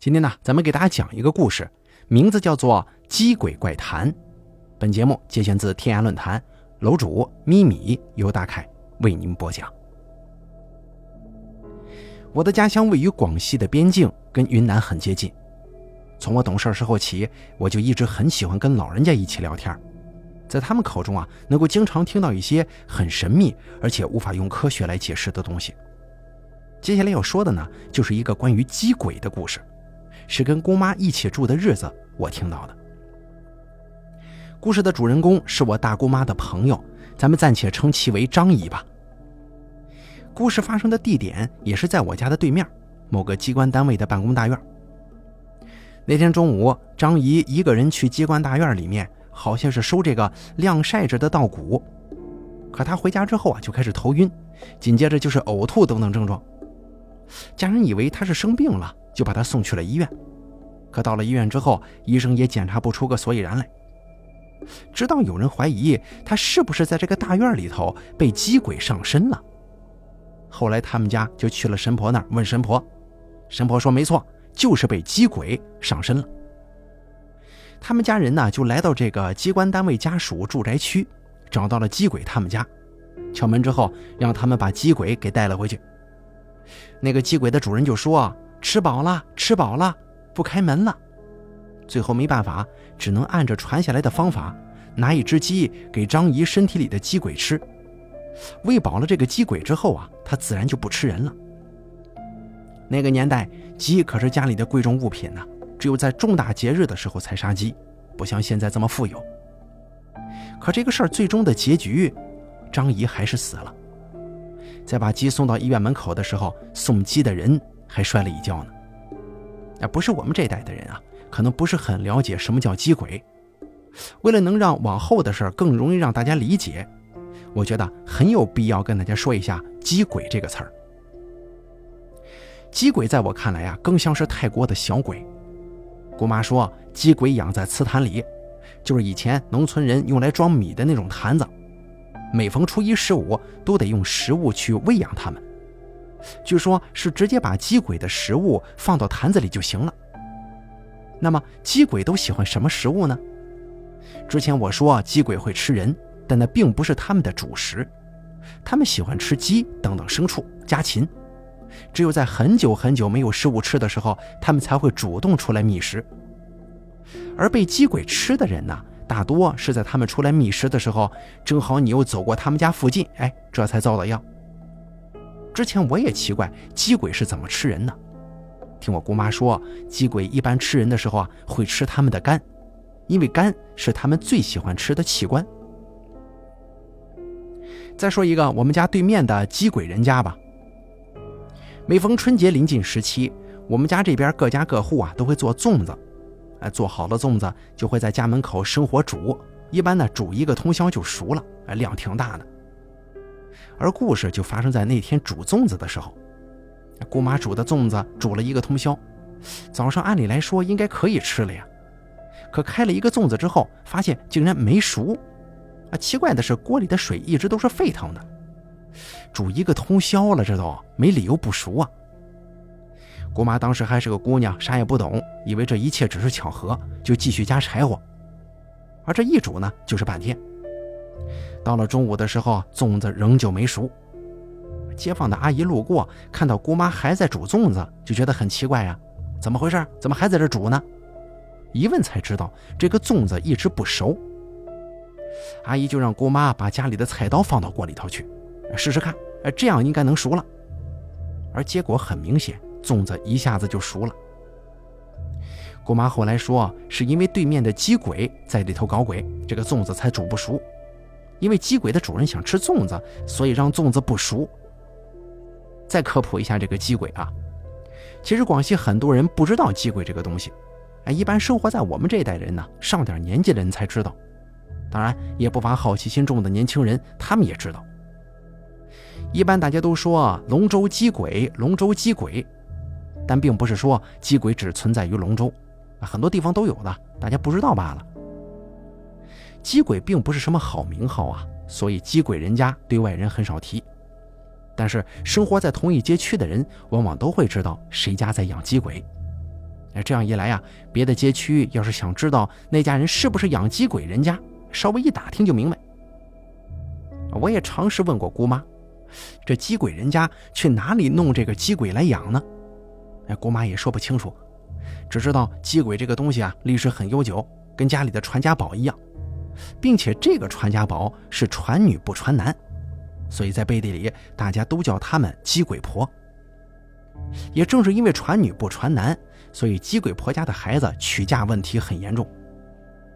今天呢，咱们给大家讲一个故事，名字叫做《鸡鬼怪谈》。本节目节选自天涯论坛，楼主咪咪由大凯为您播讲。我的家乡位于广西的边境，跟云南很接近。从我懂事时候起，我就一直很喜欢跟老人家一起聊天，在他们口中啊，能够经常听到一些很神秘而且无法用科学来解释的东西。接下来要说的呢，就是一个关于鸡鬼的故事。是跟姑妈一起住的日子，我听到的。故事的主人公是我大姑妈的朋友，咱们暂且称其为张姨吧。故事发生的地点也是在我家的对面，某个机关单位的办公大院。那天中午，张姨一个人去机关大院里面，好像是收这个晾晒着的稻谷。可她回家之后啊，就开始头晕，紧接着就是呕吐等等症状。家人以为她是生病了。就把他送去了医院，可到了医院之后，医生也检查不出个所以然来。直到有人怀疑他是不是在这个大院里头被鸡鬼上身了，后来他们家就去了神婆那儿问神婆，神婆说没错，就是被鸡鬼上身了。他们家人呢就来到这个机关单位家属住宅区，找到了鸡鬼他们家，敲门之后让他们把鸡鬼给带了回去。那个鸡鬼的主人就说。吃饱了，吃饱了，不开门了。最后没办法，只能按着传下来的方法，拿一只鸡给张姨身体里的鸡鬼吃。喂饱了这个鸡鬼之后啊，它自然就不吃人了。那个年代，鸡可是家里的贵重物品呢，只有在重大节日的时候才杀鸡，不像现在这么富有。可这个事儿最终的结局，张姨还是死了。在把鸡送到医院门口的时候，送鸡的人。还摔了一跤呢。啊，不是我们这代的人啊，可能不是很了解什么叫鸡鬼。为了能让往后的事儿更容易让大家理解，我觉得很有必要跟大家说一下“鸡鬼”这个词儿。鸡鬼在我看来啊，更像是泰国的小鬼。姑妈说，鸡鬼养在瓷坛里，就是以前农村人用来装米的那种坛子，每逢初一十五都得用食物去喂养它们。据说，是直接把鸡鬼的食物放到坛子里就行了。那么，鸡鬼都喜欢什么食物呢？之前我说鸡鬼会吃人，但那并不是他们的主食，他们喜欢吃鸡等等牲畜、家禽。只有在很久很久没有食物吃的时候，他们才会主动出来觅食。而被鸡鬼吃的人呢，大多是在他们出来觅食的时候，正好你又走过他们家附近，哎，这才遭的殃。之前我也奇怪鸡鬼是怎么吃人呢？听我姑妈说，鸡鬼一般吃人的时候啊，会吃他们的肝，因为肝是他们最喜欢吃的器官。再说一个我们家对面的鸡鬼人家吧。每逢春节临近时期，我们家这边各家各户啊都会做粽子，哎，做好了粽子就会在家门口生火煮，一般呢煮一个通宵就熟了，哎，量挺大的。而故事就发生在那天煮粽子的时候，姑妈煮的粽子煮了一个通宵，早上按理来说应该可以吃了呀，可开了一个粽子之后，发现竟然没熟。啊，奇怪的是锅里的水一直都是沸腾的，煮一个通宵了，这都没理由不熟啊。姑妈当时还是个姑娘，啥也不懂，以为这一切只是巧合，就继续加柴火，而这一煮呢，就是半天。到了中午的时候，粽子仍旧没熟。街坊的阿姨路过，看到姑妈还在煮粽子，就觉得很奇怪呀，怎么回事？怎么还在这煮呢？一问才知道，这个粽子一直不熟。阿姨就让姑妈把家里的菜刀放到锅里头去，试试看，这样应该能熟了。而结果很明显，粽子一下子就熟了。姑妈后来说，是因为对面的鸡鬼在里头搞鬼，这个粽子才煮不熟。因为鸡鬼的主人想吃粽子，所以让粽子不熟。再科普一下这个鸡鬼啊，其实广西很多人不知道鸡鬼这个东西，哎，一般生活在我们这一代人呢，上点年纪的人才知道。当然，也不乏好奇心重的年轻人，他们也知道。一般大家都说龙舟鸡鬼，龙舟鸡鬼，但并不是说鸡鬼只存在于龙舟，很多地方都有的，大家不知道罢了。鸡鬼并不是什么好名号啊，所以鸡鬼人家对外人很少提。但是生活在同一街区的人，往往都会知道谁家在养鸡鬼。哎，这样一来呀，别的街区要是想知道那家人是不是养鸡鬼人家，稍微一打听就明白。我也尝试问过姑妈，这鸡鬼人家去哪里弄这个鸡鬼来养呢？哎，姑妈也说不清楚，只知道鸡鬼这个东西啊，历史很悠久，跟家里的传家宝一样，并且这个传家宝是传女不传男，所以在背地里大家都叫他们鸡鬼婆。也正是因为传女不传男，所以鸡鬼婆家的孩子娶嫁问题很严重。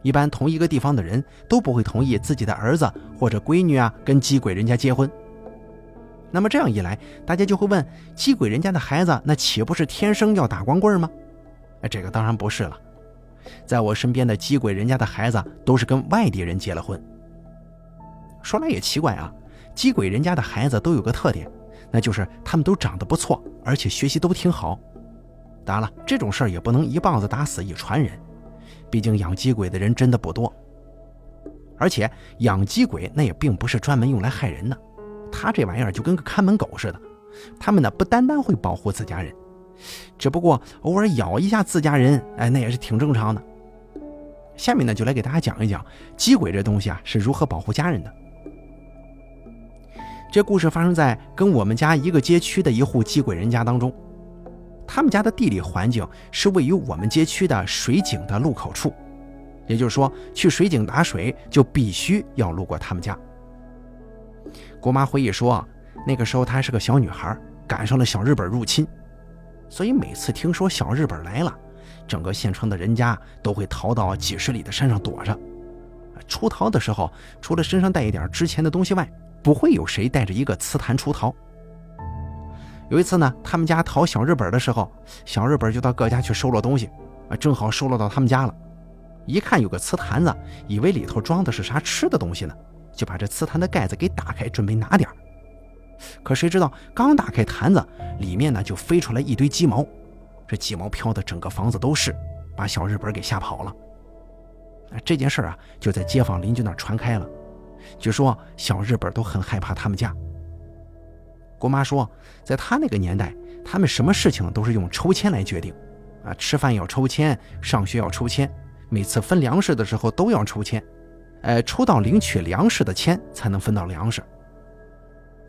一般同一个地方的人都不会同意自己的儿子或者闺女啊跟鸡鬼人家结婚。那么这样一来，大家就会问：鸡鬼人家的孩子那岂不是天生要打光棍吗？哎，这个当然不是了。在我身边的鸡鬼人家的孩子都是跟外地人结了婚。说来也奇怪啊，鸡鬼人家的孩子都有个特点，那就是他们都长得不错，而且学习都挺好。当然了，这种事儿也不能一棒子打死一船人。毕竟养鸡鬼的人真的不多，而且养鸡鬼那也并不是专门用来害人的，他这玩意儿就跟个看门狗似的，他们呢不单单会保护自家人，只不过偶尔咬一下自家人，哎，那也是挺正常的。下面呢就来给大家讲一讲鸡鬼这东西啊是如何保护家人的。这故事发生在跟我们家一个街区的一户鸡鬼人家当中。他们家的地理环境是位于我们街区的水井的路口处，也就是说，去水井打水就必须要路过他们家。姑妈回忆说，那个时候她还是个小女孩，赶上了小日本入侵，所以每次听说小日本来了，整个县城的人家都会逃到几十里的山上躲着。出逃的时候，除了身上带一点值钱的东西外，不会有谁带着一个瓷坛出逃。有一次呢，他们家逃小日本的时候，小日本就到各家去收了东西，啊，正好收落到他们家了。一看有个瓷坛子，以为里头装的是啥吃的东西呢，就把这瓷坛的盖子给打开，准备拿点可谁知道刚打开坛子，里面呢就飞出来一堆鸡毛，这鸡毛飘的整个房子都是，把小日本给吓跑了。这件事啊，就在街坊邻居那传开了，据说小日本都很害怕他们家。姑妈说，在她那个年代，他们什么事情都是用抽签来决定，啊，吃饭要抽签，上学要抽签，每次分粮食的时候都要抽签，呃，抽到领取粮食的签才能分到粮食。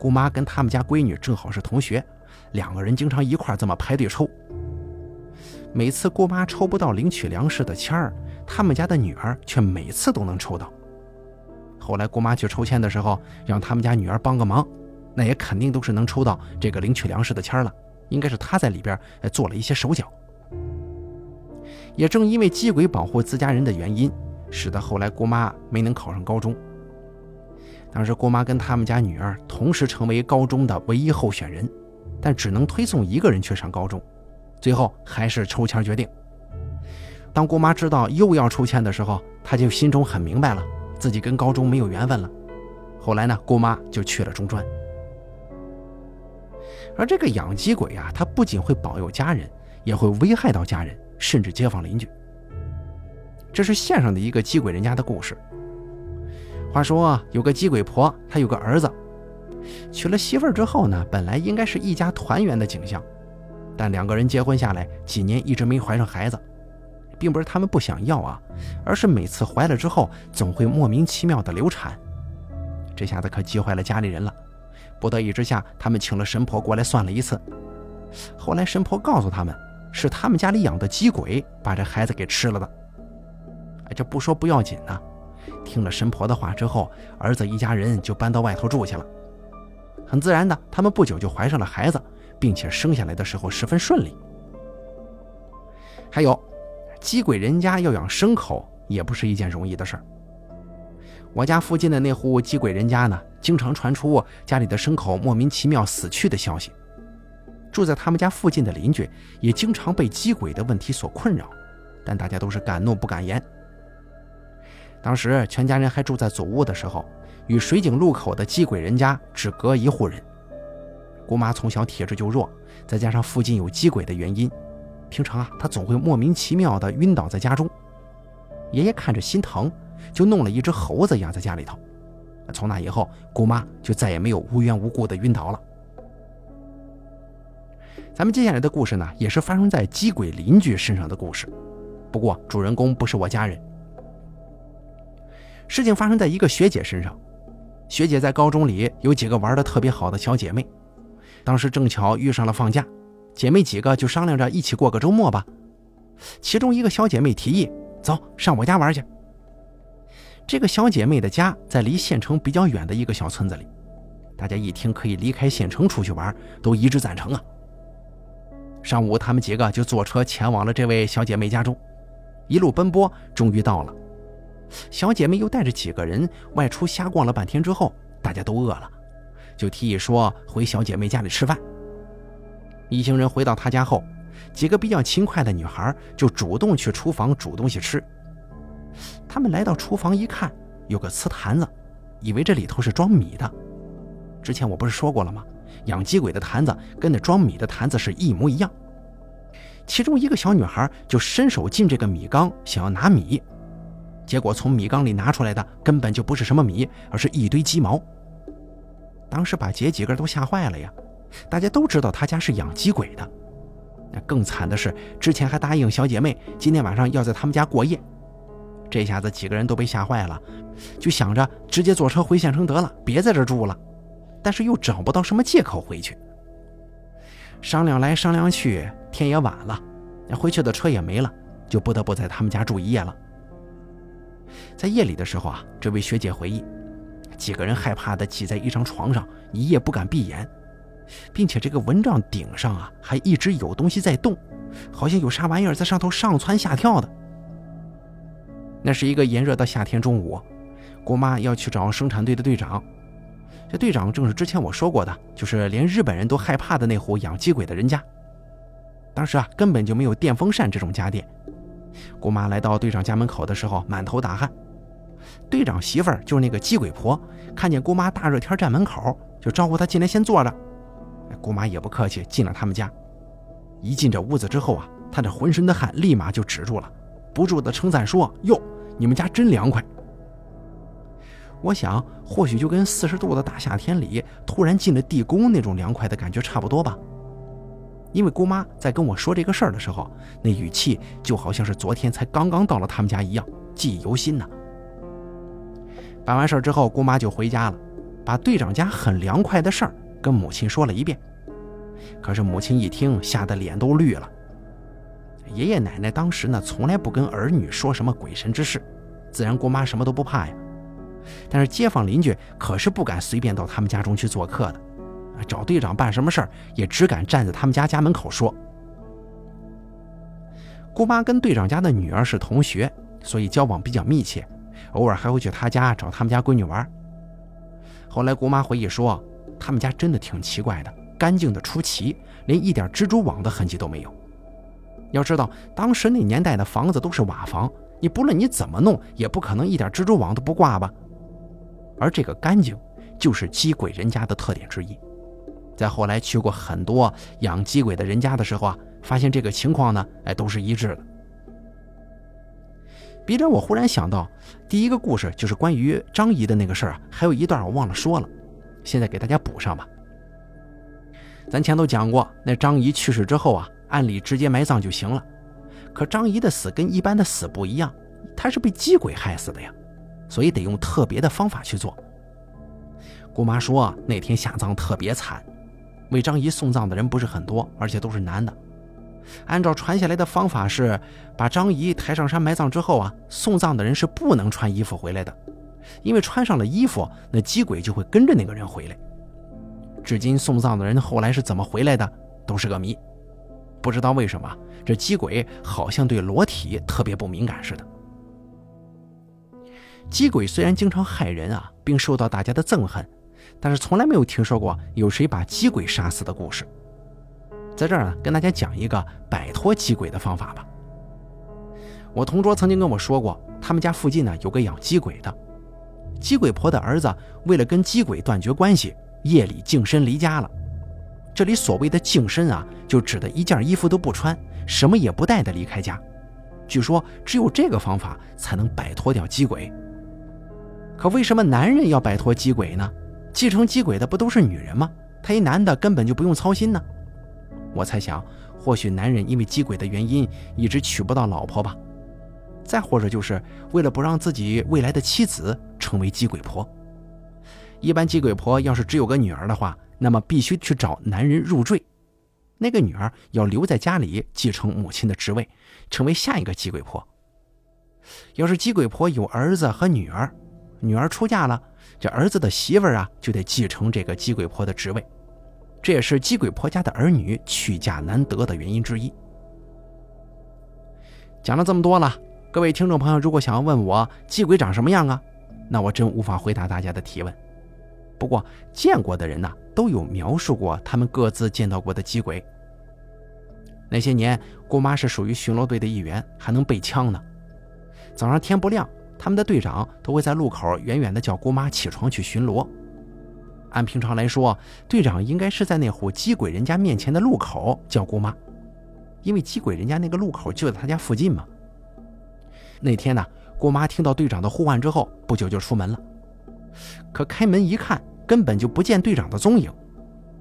姑妈跟他们家闺女正好是同学，两个人经常一块这么排队抽。每次姑妈抽不到领取粮食的签儿，他们家的女儿却每次都能抽到。后来姑妈去抽签的时候，让他们家女儿帮个忙。那也肯定都是能抽到这个领取粮食的签了，应该是她在里边做了一些手脚。也正因为鸡鬼保护自家人的原因，使得后来姑妈没能考上高中。当时姑妈跟他们家女儿同时成为高中的唯一候选人，但只能推送一个人去上高中，最后还是抽签决定。当姑妈知道又要抽签的时候，她就心中很明白了，自己跟高中没有缘分了。后来呢，姑妈就去了中专。而这个养鸡鬼啊，他不仅会保佑家人，也会危害到家人，甚至街坊邻居。这是县上的一个鸡鬼人家的故事。话说有个鸡鬼婆，她有个儿子，娶了媳妇儿之后呢，本来应该是一家团圆的景象，但两个人结婚下来几年一直没怀上孩子，并不是他们不想要啊，而是每次怀了之后总会莫名其妙的流产，这下子可急坏了家里人了。不得已之下，他们请了神婆过来算了一次。后来神婆告诉他们，是他们家里养的鸡鬼把这孩子给吃了的。哎，这不说不要紧呢。听了神婆的话之后，儿子一家人就搬到外头住去了。很自然的，他们不久就怀上了孩子，并且生下来的时候十分顺利。还有，鸡鬼人家要养牲口也不是一件容易的事儿。我家附近的那户鸡鬼人家呢，经常传出家里的牲口莫名其妙死去的消息。住在他们家附近的邻居也经常被鸡鬼的问题所困扰，但大家都是敢怒不敢言。当时全家人还住在祖屋的时候，与水井路口的鸡鬼人家只隔一户人。姑妈从小体质就弱，再加上附近有鸡鬼的原因，平常啊，她总会莫名其妙的晕倒在家中。爷爷看着心疼。就弄了一只猴子养在家里头，从那以后，姑妈就再也没有无缘无故的晕倒了。咱们接下来的故事呢，也是发生在鸡鬼邻居身上的故事，不过主人公不是我家人。事情发生在一个学姐身上，学姐在高中里有几个玩的特别好的小姐妹，当时正巧遇上了放假，姐妹几个就商量着一起过个周末吧。其中一个小姐妹提议：“走上我家玩去。”这个小姐妹的家在离县城比较远的一个小村子里，大家一听可以离开县城出去玩，都一致赞成啊。上午，他们几个就坐车前往了这位小姐妹家中，一路奔波，终于到了。小姐妹又带着几个人外出瞎逛了半天之后，大家都饿了，就提议说回小姐妹家里吃饭。一行人回到她家后，几个比较勤快的女孩就主动去厨房煮东西吃。他们来到厨房一看，有个瓷坛子，以为这里头是装米的。之前我不是说过了吗？养鸡鬼的坛子跟那装米的坛子是一模一样。其中一个小女孩就伸手进这个米缸，想要拿米。结果从米缸里拿出来的根本就不是什么米，而是一堆鸡毛。当时把姐几个都吓坏了呀！大家都知道他家是养鸡鬼的。那更惨的是，之前还答应小姐妹今天晚上要在他们家过夜。这下子几个人都被吓坏了，就想着直接坐车回县城得了，别在这住了。但是又找不到什么借口回去。商量来商量去，天也晚了，那回去的车也没了，就不得不在他们家住一夜了。在夜里的时候啊，这位学姐回忆，几个人害怕的挤在一张床上，一夜不敢闭眼，并且这个蚊帐顶上啊，还一直有东西在动，好像有啥玩意儿在上头上蹿下跳的。那是一个炎热的夏天中午，姑妈要去找生产队的队长，这队长正是之前我说过的，就是连日本人都害怕的那户养鸡鬼的人家。当时啊，根本就没有电风扇这种家电。姑妈来到队长家门口的时候，满头大汗。队长媳妇儿就是那个鸡鬼婆，看见姑妈大热天站门口，就招呼她进来先坐着。姑妈也不客气，进了他们家。一进这屋子之后啊，她这浑身的汗立马就止住了，不住的称赞说：“哟，你们家真凉快。”我想，或许就跟四十度的大夏天里突然进了地宫那种凉快的感觉差不多吧。因为姑妈在跟我说这个事儿的时候，那语气就好像是昨天才刚刚到了他们家一样，记忆犹新呢。办完事儿之后，姑妈就回家了，把队长家很凉快的事儿跟母亲说了一遍。可是母亲一听，吓得脸都绿了。爷爷奶奶当时呢，从来不跟儿女说什么鬼神之事，自然姑妈什么都不怕呀。但是街坊邻居可是不敢随便到他们家中去做客的。找队长办什么事儿，也只敢站在他们家家门口说。姑妈跟队长家的女儿是同学，所以交往比较密切，偶尔还会去他家找他们家闺女玩。后来姑妈回忆说，他们家真的挺奇怪的，干净的出奇，连一点蜘蛛网的痕迹都没有。要知道，当时那年代的房子都是瓦房，你不论你怎么弄，也不可能一点蜘蛛网都不挂吧。而这个干净，就是鸡鬼人家的特点之一。在后来去过很多养鸡鬼的人家的时候啊，发现这个情况呢，哎，都是一致的。笔者，我忽然想到，第一个故事就是关于张姨的那个事儿啊，还有一段我忘了说了，现在给大家补上吧。咱前头讲过，那张姨去世之后啊，按理直接埋葬就行了，可张姨的死跟一般的死不一样，她是被鸡鬼害死的呀，所以得用特别的方法去做。姑妈说那天下葬特别惨。为张姨送葬的人不是很多，而且都是男的。按照传下来的方法是，把张姨抬上山埋葬之后啊，送葬的人是不能穿衣服回来的，因为穿上了衣服，那鸡鬼就会跟着那个人回来。至今送葬的人后来是怎么回来的，都是个谜。不知道为什么，这鸡鬼好像对裸体特别不敏感似的。鸡鬼虽然经常害人啊，并受到大家的憎恨。但是从来没有听说过有谁把鸡鬼杀死的故事，在这儿呢，跟大家讲一个摆脱鸡鬼的方法吧。我同桌曾经跟我说过，他们家附近呢有个养鸡鬼的，鸡鬼婆的儿子为了跟鸡鬼断绝关系，夜里净身离家了。这里所谓的净身啊，就指的一件衣服都不穿，什么也不带的离开家。据说只有这个方法才能摆脱掉鸡鬼。可为什么男人要摆脱鸡鬼呢？继承鸡鬼的不都是女人吗？他一男的根本就不用操心呢。我猜想，或许男人因为鸡鬼的原因一直娶不到老婆吧，再或者就是为了不让自己未来的妻子成为鸡鬼婆。一般鸡鬼婆要是只有个女儿的话，那么必须去找男人入赘，那个女儿要留在家里继承母亲的职位，成为下一个鸡鬼婆。要是鸡鬼婆有儿子和女儿，女儿出嫁了，这儿子的媳妇儿啊就得继承这个鸡鬼婆的职位。这也是鸡鬼婆家的儿女娶嫁难得的原因之一。讲了这么多了，各位听众朋友，如果想要问我鸡鬼长什么样啊，那我真无法回答大家的提问。不过见过的人呢，都有描述过他们各自见到过的鸡鬼。那些年，姑妈是属于巡逻队的一员，还能背枪呢。早上天不亮，他们的队长都会在路口远远的叫姑妈起床去巡逻。按平常来说，队长应该是在那户鸡鬼人家面前的路口叫姑妈，因为鸡鬼人家那个路口就在他家附近嘛。那天呢，姑妈听到队长的呼唤之后，不久就出门了。可开门一看，根本就不见队长的踪影。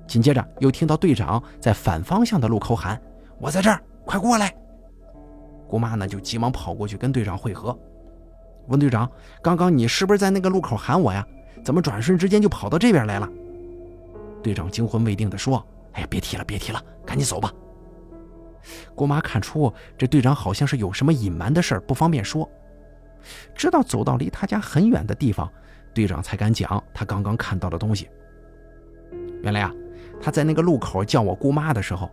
紧接着又听到队长在反方向的路口喊：“我在这儿，快过来！”姑妈呢就急忙跑过去跟队长会合，问队长：“刚刚你是不是在那个路口喊我呀？”怎么转瞬之间就跑到这边来了？队长惊魂未定地说：“哎呀，别提了，别提了，赶紧走吧。”姑妈看出这队长好像是有什么隐瞒的事儿，不方便说。直到走到离他家很远的地方，队长才敢讲他刚刚看到的东西。原来啊，他在那个路口叫我姑妈的时候，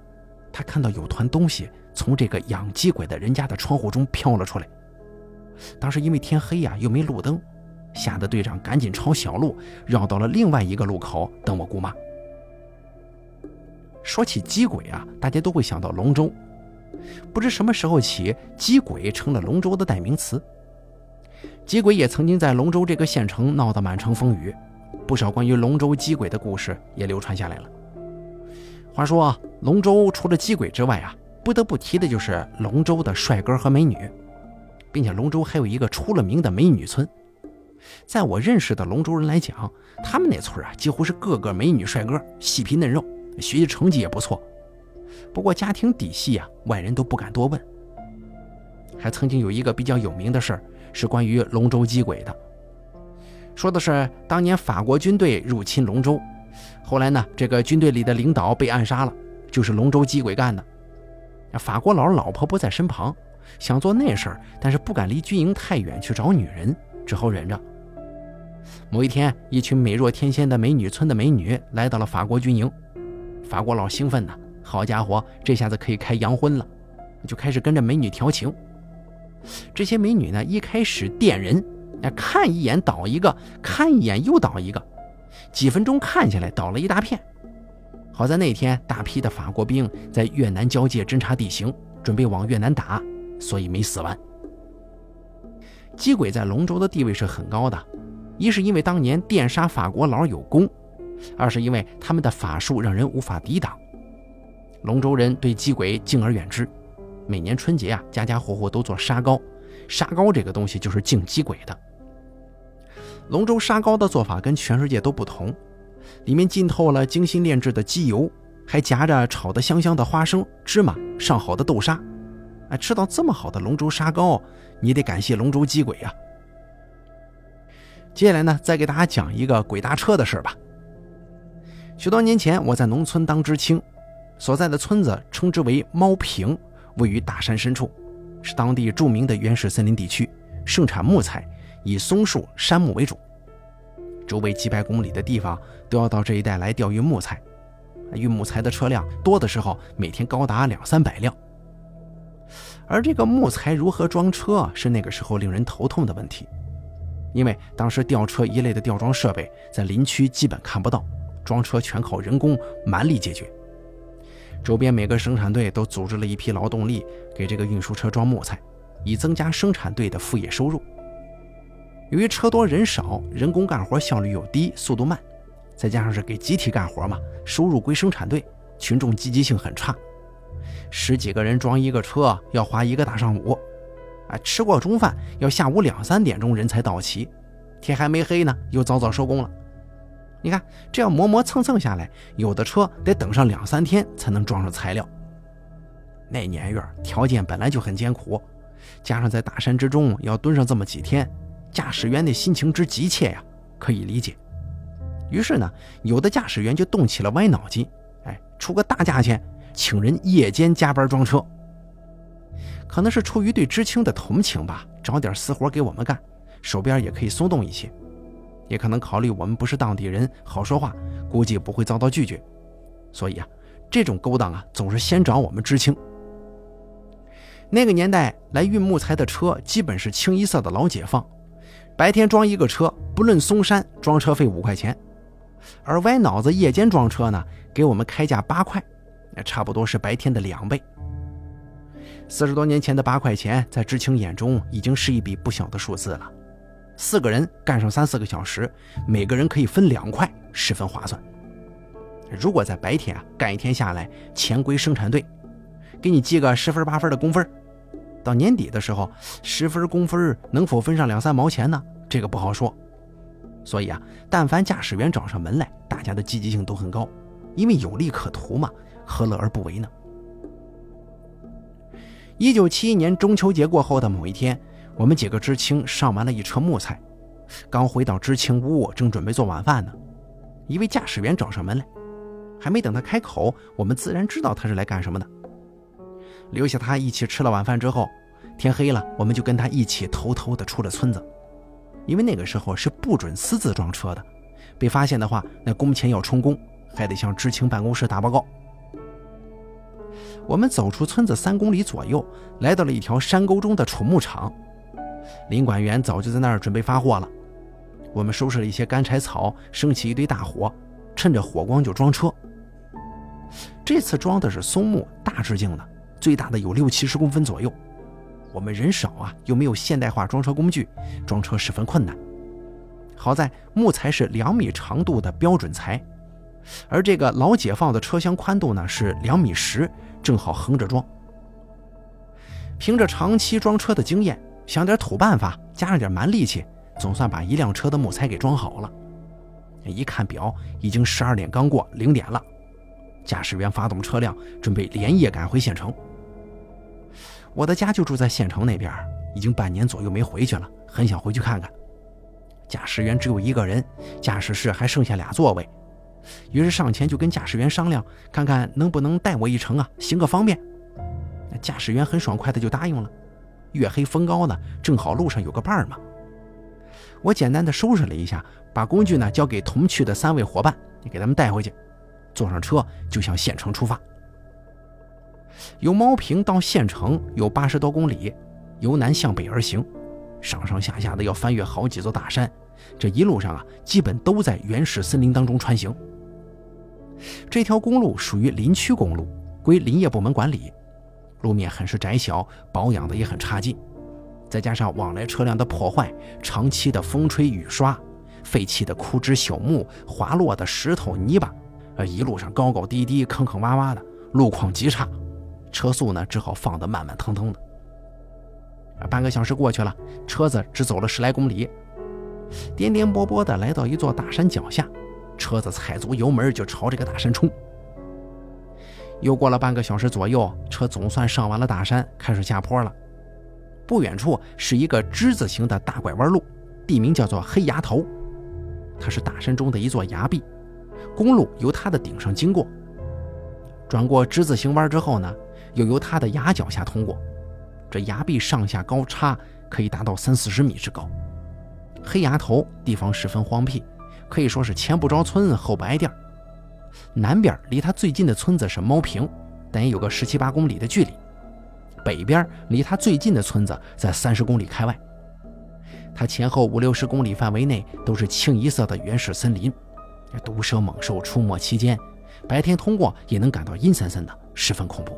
他看到有团东西从这个养鸡鬼的人家的窗户中飘了出来。当时因为天黑呀，又没路灯。吓得队长赶紧抄小路，绕到了另外一个路口等我姑妈。说起鸡鬼啊，大家都会想到龙舟。不知什么时候起，鸡鬼成了龙舟的代名词。鸡鬼也曾经在龙舟这个县城闹得满城风雨，不少关于龙舟鸡鬼的故事也流传下来了。话说啊，龙舟除了鸡鬼之外啊，不得不提的就是龙舟的帅哥和美女，并且龙舟还有一个出了名的美女村。在我认识的龙州人来讲，他们那村啊，几乎是个个美女帅哥，细皮嫩肉，学习成绩也不错。不过家庭底细啊，外人都不敢多问。还曾经有一个比较有名的事儿，是关于龙舟击鬼的。说的是当年法国军队入侵龙舟，后来呢，这个军队里的领导被暗杀了，就是龙舟击鬼干的。法国佬老婆不在身旁，想做那事儿，但是不敢离军营太远去找女人，只好忍着。某一天，一群美若天仙的美女村的美女来到了法国军营，法国佬兴奋呐，好家伙，这下子可以开洋荤了，就开始跟着美女调情。这些美女呢，一开始电人，哎，看一眼倒一个，看一眼又倒一个，几分钟看下来倒了一大片。好在那天大批的法国兵在越南交界侦察地形，准备往越南打，所以没死完。鸡鬼在龙州的地位是很高的。一是因为当年电杀法国佬有功，二是因为他们的法术让人无法抵挡。龙州人对鸡鬼敬而远之，每年春节啊，家家户户都做沙糕，沙糕这个东西就是敬鸡鬼的。龙州沙糕的做法跟全世界都不同，里面浸透了精心炼制的鸡油，还夹着炒得香香的花生、芝麻上好的豆沙。哎，吃到这么好的龙舟沙糕，你得感谢龙舟机鬼呀。接下来呢，再给大家讲一个鬼搭车的事吧。许多年前，我在农村当知青，所在的村子称之为猫坪，位于大山深处，是当地著名的原始森林地区，盛产木材，以松树、杉木为主。周围几百公里的地方都要到这一带来调运木材，运木材的车辆多的时候，每天高达两三百辆。而这个木材如何装车，是那个时候令人头痛的问题。因为当时吊车一类的吊装设备在林区基本看不到，装车全靠人工蛮力解决。周边每个生产队都组织了一批劳动力给这个运输车装木材，以增加生产队的副业收入。由于车多人少，人工干活效率又低，速度慢，再加上是给集体干活嘛，收入归生产队，群众积极性很差。十几个人装一个车要花一个大上午。啊，吃过中饭要下午两三点钟人才到齐，天还没黑呢，又早早收工了。你看这样磨磨蹭蹭下来，有的车得等上两三天才能装上材料。那年月条件本来就很艰苦，加上在大山之中要蹲上这么几天，驾驶员的心情之急切呀，可以理解。于是呢，有的驾驶员就动起了歪脑筋，哎，出个大价钱，请人夜间加班装车。可能是出于对知青的同情吧，找点私活给我们干，手边也可以松动一些。也可能考虑我们不是当地人，好说话，估计不会遭到拒绝。所以啊，这种勾当啊，总是先找我们知青。那个年代来运木材的车，基本是清一色的老解放，白天装一个车，不论松山，装车费五块钱。而歪脑子夜间装车呢，给我们开价八块，那差不多是白天的两倍。四十多年前的八块钱，在知青眼中已经是一笔不小的数字了。四个人干上三四个小时，每个人可以分两块，十分划算。如果在白天啊干一天下来，钱归生产队，给你记个十分八分的工分，到年底的时候，十分工分能否分上两三毛钱呢？这个不好说。所以啊，但凡驾驶员找上门来，大家的积极性都很高，因为有利可图嘛，何乐而不为呢？一九七一年中秋节过后的某一天，我们几个知青上完了一车木材，刚回到知青屋，正准备做晚饭呢，一位驾驶员找上门来，还没等他开口，我们自然知道他是来干什么的。留下他一起吃了晚饭之后，天黑了，我们就跟他一起偷偷的出了村子。因为那个时候是不准私自装车的，被发现的话，那工钱要充公，还得向知青办公室打报告。我们走出村子三公里左右，来到了一条山沟中的储木场，林管员早就在那儿准备发货了。我们收拾了一些干柴草，升起一堆大火，趁着火光就装车。这次装的是松木，大直径的，最大的有六七十公分左右。我们人少啊，又没有现代化装车工具，装车十分困难。好在木材是两米长度的标准材，而这个老解放的车厢宽度呢是两米十，正好横着装。凭着长期装车的经验，想点土办法，加上点蛮力气，总算把一辆车的木材给装好了。一看表，已经十二点刚过零点了。驾驶员发动车辆，准备连夜赶回县城。我的家就住在县城那边，已经半年左右没回去了，很想回去看看。驾驶员只有一个人，驾驶室还剩下俩座位，于是上前就跟驾驶员商量，看看能不能带我一程啊，行个方便。驾驶员很爽快的就答应了。月黑风高的，正好路上有个伴嘛。我简单的收拾了一下，把工具呢交给同去的三位伙伴，给他们带回去，坐上车就向县城出发。由猫坪到县城有八十多公里，由南向北而行，上上下下的要翻越好几座大山，这一路上啊，基本都在原始森林当中穿行。这条公路属于林区公路，归林业部门管理，路面很是窄小，保养的也很差劲，再加上往来车辆的破坏，长期的风吹雨刷，废弃的枯枝朽木，滑落的石头泥巴，呃，一路上高高低低，坑坑洼洼的，路况极差。车速呢，只好放得慢慢腾腾的。半个小时过去了，车子只走了十来公里，颠颠簸簸的来到一座大山脚下，车子踩足油门就朝这个大山冲。又过了半个小时左右，车总算上完了大山，开始下坡了。不远处是一个之字形的大拐弯路，地名叫做黑崖头，它是大山中的一座崖壁，公路由它的顶上经过。转过之字形弯之后呢？又由它的崖脚下通过，这崖壁上下高差可以达到三四十米之高。黑崖头地方十分荒僻，可以说是前不着村后不挨店。南边离他最近的村子是猫坪，但也有个十七八公里的距离。北边离他最近的村子在三十公里开外。他前后五六十公里范围内都是清一色的原始森林，毒蛇猛兽出没期间，白天通过也能感到阴森森的，十分恐怖。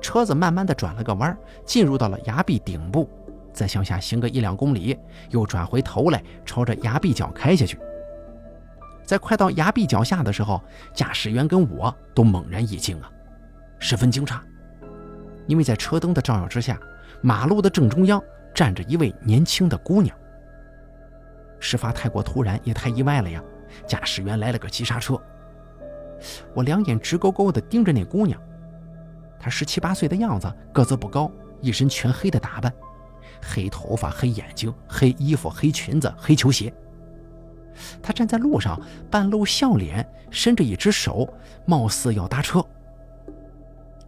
车子慢慢的转了个弯，进入到了崖壁顶部，再向下行个一两公里，又转回头来，朝着崖壁角开下去。在快到崖壁脚下的时候，驾驶员跟我都猛然一惊啊，十分惊诧，因为在车灯的照耀之下，马路的正中央站着一位年轻的姑娘。事发太过突然，也太意外了呀！驾驶员来了个急刹车，我两眼直勾勾地盯着那姑娘。她十七八岁的样子，个子不高，一身全黑的打扮，黑头发、黑眼睛、黑衣服、黑裙子、黑球鞋。他站在路上，半露笑脸，伸着一只手，貌似要搭车。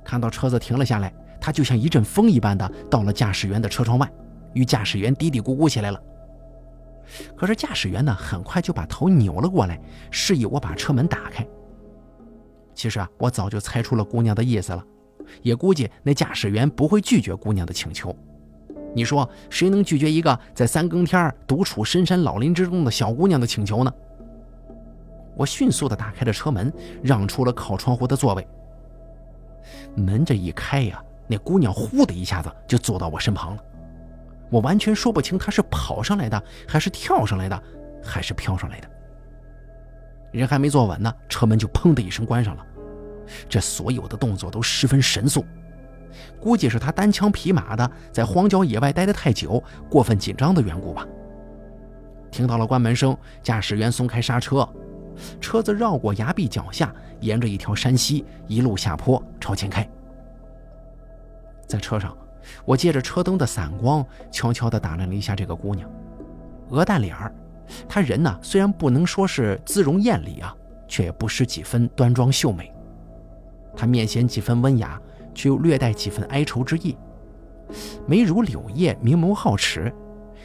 看到车子停了下来，他就像一阵风一般的到了驾驶员的车窗外，与驾驶员嘀嘀咕咕起来了。可是驾驶员呢，很快就把头扭了过来，示意我把车门打开。其实啊，我早就猜出了姑娘的意思了，也估计那驾驶员不会拒绝姑娘的请求。你说谁能拒绝一个在三更天儿独处深山老林之中的小姑娘的请求呢？我迅速地打开了车门，让出了靠窗户的座位。门这一开呀，那姑娘呼的一下子就坐到我身旁了。我完全说不清她是跑上来的，还是跳上来的，还是飘上来的。人还没坐稳呢，车门就砰的一声关上了。这所有的动作都十分神速，估计是他单枪匹马的在荒郊野外待得太久，过分紧张的缘故吧。听到了关门声，驾驶员松开刹车，车子绕过崖壁脚下，沿着一条山溪一路下坡朝前开。在车上。我借着车灯的散光，悄悄地打量了一下这个姑娘，鹅蛋脸儿，她人呢虽然不能说是姿容艳丽啊，却也不失几分端庄秀美。她面显几分温雅，却又略带几分哀愁之意，眉如柳叶，明眸皓齿，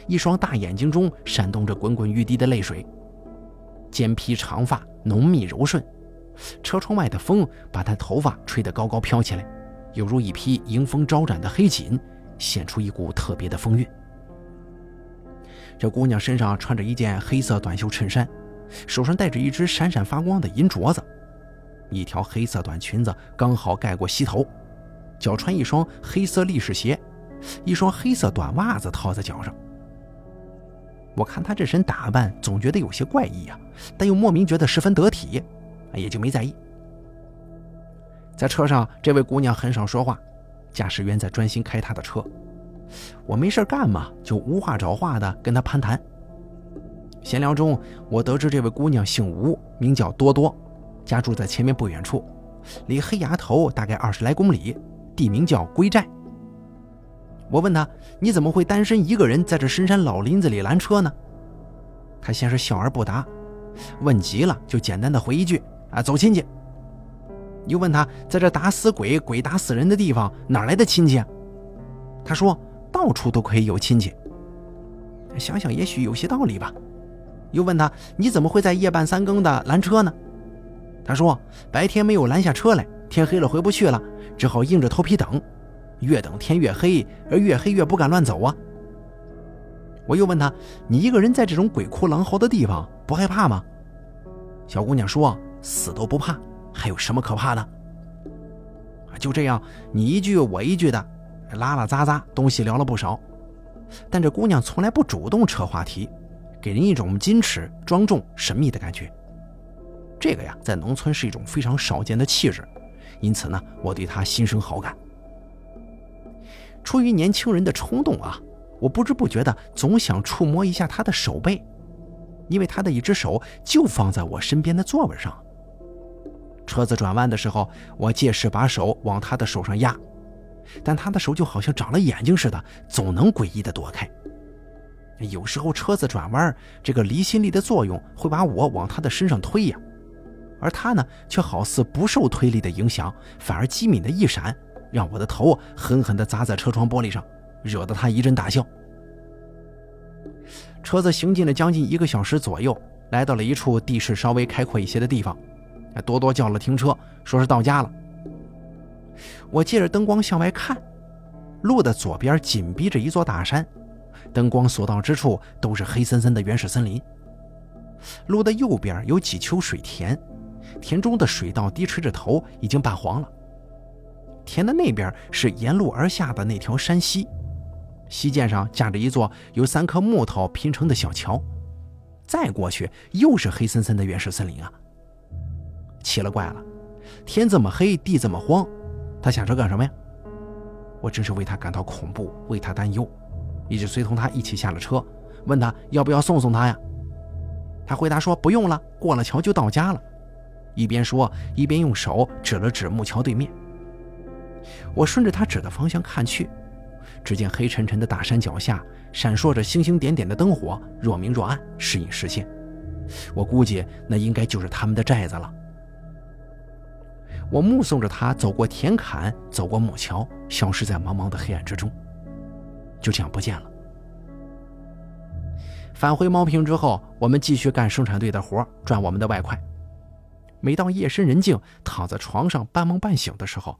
一双大眼睛中闪动着滚滚欲滴的泪水。肩披长发，浓密柔顺，车窗外的风把她头发吹得高高飘起来。犹如一匹迎风招展的黑锦，显出一股特别的风韵。这姑娘身上穿着一件黑色短袖衬衫，手上戴着一只闪闪发光的银镯子，一条黑色短裙子刚好盖过膝头，脚穿一双黑色力士鞋，一双黑色短袜子套在脚上。我看她这身打扮，总觉得有些怪异呀，但又莫名觉得十分得体，也就没在意。在车上，这位姑娘很少说话，驾驶员在专心开她的车。我没事干嘛，就无话找话的跟她攀谈。闲聊中，我得知这位姑娘姓吴，名叫多多，家住在前面不远处，离黑崖头大概二十来公里，地名叫归寨。我问他：“你怎么会单身一个人在这深山老林子里拦车呢？”他先是笑而不答，问急了就简单的回一句：“啊，走亲戚。”又问他，在这打死鬼、鬼打死人的地方，哪来的亲戚？他说，到处都可以有亲戚。想想也许有些道理吧。又问他，你怎么会在夜半三更的拦车呢？他说，白天没有拦下车来，天黑了回不去了，只好硬着头皮等。越等天越黑，而越黑越不敢乱走啊。我又问他，你一个人在这种鬼哭狼嚎的地方，不害怕吗？小姑娘说，死都不怕。还有什么可怕的？就这样，你一句我一句的，拉拉杂杂，东西聊了不少。但这姑娘从来不主动扯话题，给人一种矜持、庄重、神秘的感觉。这个呀，在农村是一种非常少见的气质，因此呢，我对他心生好感。出于年轻人的冲动啊，我不知不觉的总想触摸一下他的手背，因为他的一只手就放在我身边的座位上。车子转弯的时候，我借势把手往他的手上压，但他的手就好像长了眼睛似的，总能诡异的躲开。有时候车子转弯，这个离心力的作用会把我往他的身上推呀，而他呢，却好似不受推力的影响，反而机敏的一闪，让我的头狠狠地砸在车窗玻璃上，惹得他一阵大笑。车子行进了将近一个小时左右，来到了一处地势稍微开阔一些的地方。多多叫了停车，说是到家了。我借着灯光向外看，路的左边紧逼着一座大山，灯光所到之处都是黑森森的原始森林。路的右边有几丘水田，田中的水稻低垂着头，已经半黄了。田的那边是沿路而下的那条山溪，溪涧上架着一座由三棵木头拼成的小桥，再过去又是黑森森的原始森林啊！奇了怪了，天这么黑，地这么荒，他下车干什么呀？我真是为他感到恐怖，为他担忧，一直随同他一起下了车，问他要不要送送他呀？他回答说不用了，过了桥就到家了。一边说，一边用手指了指木桥对面。我顺着他指的方向看去，只见黑沉沉的大山脚下闪烁着星星点点的灯火，若明若暗，时隐时现。我估计那应该就是他们的寨子了。我目送着他走过田坎，走过木桥，消失在茫茫的黑暗之中，就这样不见了。返回猫坪之后，我们继续干生产队的活，赚我们的外快。每到夜深人静，躺在床上半梦半醒的时候，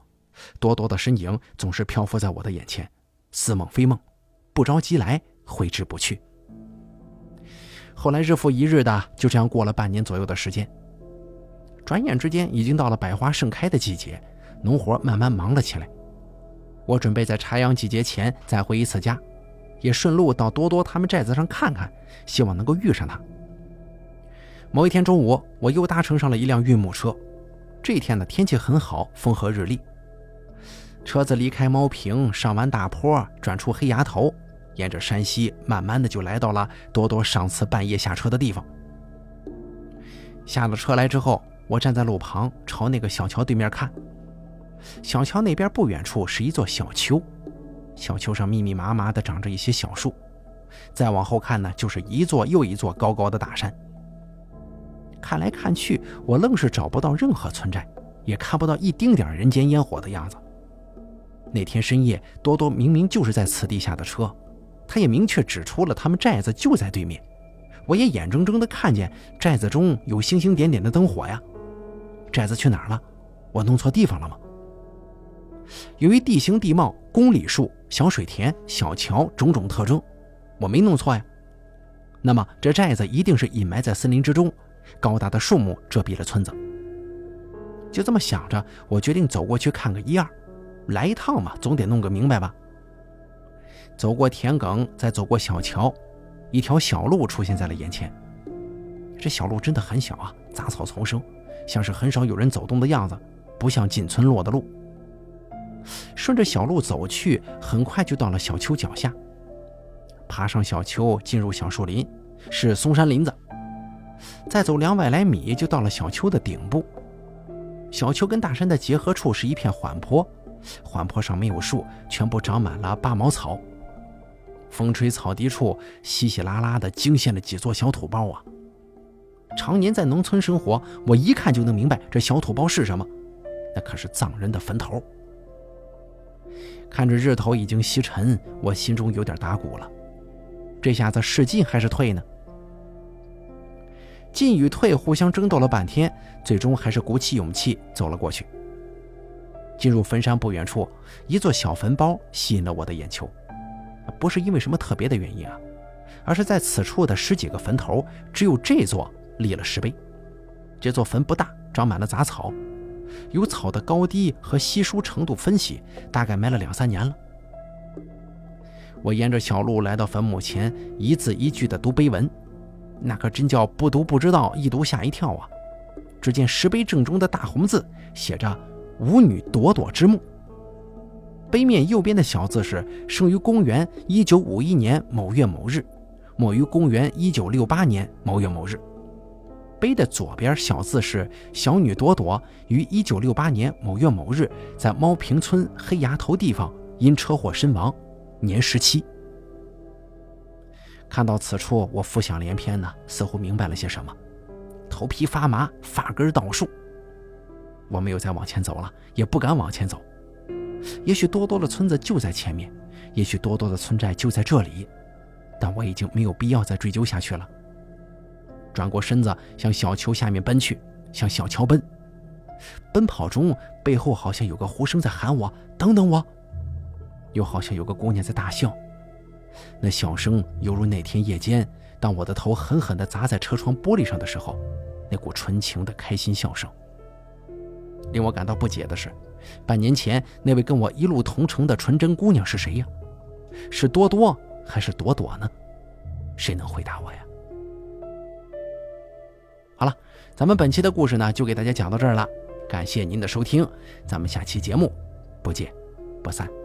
多多的身影总是漂浮在我的眼前，似梦非梦，不着急来，挥之不去。后来日复一日的，就这样过了半年左右的时间。转眼之间，已经到了百花盛开的季节，农活慢慢忙了起来。我准备在插秧季节前再回一次家，也顺路到多多他们寨子上看看，希望能够遇上他。某一天中午，我又搭乘上了一辆运木车。这天呢，天气很好，风和日丽。车子离开猫坪，上完大坡，转出黑崖头，沿着山溪，慢慢的就来到了多多上次半夜下车的地方。下了车来之后。我站在路旁，朝那个小桥对面看。小桥那边不远处是一座小丘，小丘上密密麻麻的长着一些小树。再往后看呢，就是一座又一座高高的大山。看来看去，我愣是找不到任何村寨，也看不到一丁点人间烟火的样子。那天深夜，多多明明就是在此地下的车，他也明确指出了他们寨子就在对面。我也眼睁睁地看见寨子中有星星点点的灯火呀。寨子去哪儿了？我弄错地方了吗？由于地形地貌、公里数、小水田、小桥种种特征，我没弄错呀。那么这寨子一定是隐埋在森林之中，高大的树木遮蔽了村子。就这么想着，我决定走过去看个一二。来一趟嘛，总得弄个明白吧。走过田埂，再走过小桥，一条小路出现在了眼前。这小路真的很小啊，杂草丛生。像是很少有人走动的样子，不像进村落的路。顺着小路走去，很快就到了小丘脚下。爬上小丘，进入小树林，是松山林子。再走两百来米，就到了小丘的顶部。小丘跟大山的结合处是一片缓坡，缓坡上没有树，全部长满了拔毛草。风吹草低处，稀稀拉拉的惊现了几座小土包啊！常年在农村生活，我一看就能明白这小土包是什么，那可是藏人的坟头。看着日头已经西沉，我心中有点打鼓了。这下子是进还是退呢？进与退互相争斗了半天，最终还是鼓起勇气走了过去。进入坟山不远处，一座小坟包吸引了我的眼球，不是因为什么特别的原因啊，而是在此处的十几个坟头，只有这座。立了石碑，这座坟不大，长满了杂草，由草的高低和稀疏程度分析，大概埋了两三年了。我沿着小路来到坟墓前，一字一句地读碑文，那可真叫不读不知道，一读吓一跳啊！只见石碑正中的大红字写着“舞女朵朵之墓”，碑面右边的小字是“生于公元一九五一年某月某日，没于公元一九六八年某月某日”。碑的左边小字是“小女朵朵于一九六八年某月某日在猫坪村黑崖头地方因车祸身亡，年十七。”看到此处，我浮想联翩呢，似乎明白了些什么，头皮发麻，发根倒竖。我没有再往前走了，也不敢往前走。也许多多的村子就在前面，也许多多的村寨就在这里，但我已经没有必要再追究下去了。转过身子，向小丘下面奔去，向小桥奔。奔跑中，背后好像有个呼声在喊我：“等等我！”又好像有个姑娘在大笑。那笑声犹如那天夜间，当我的头狠狠地砸在车窗玻璃上的时候，那股纯情的开心笑声。令我感到不解的是，半年前那位跟我一路同城的纯真姑娘是谁呀？是多多还是朵朵呢？谁能回答我呀？好了，咱们本期的故事呢，就给大家讲到这儿了。感谢您的收听，咱们下期节目不见不散。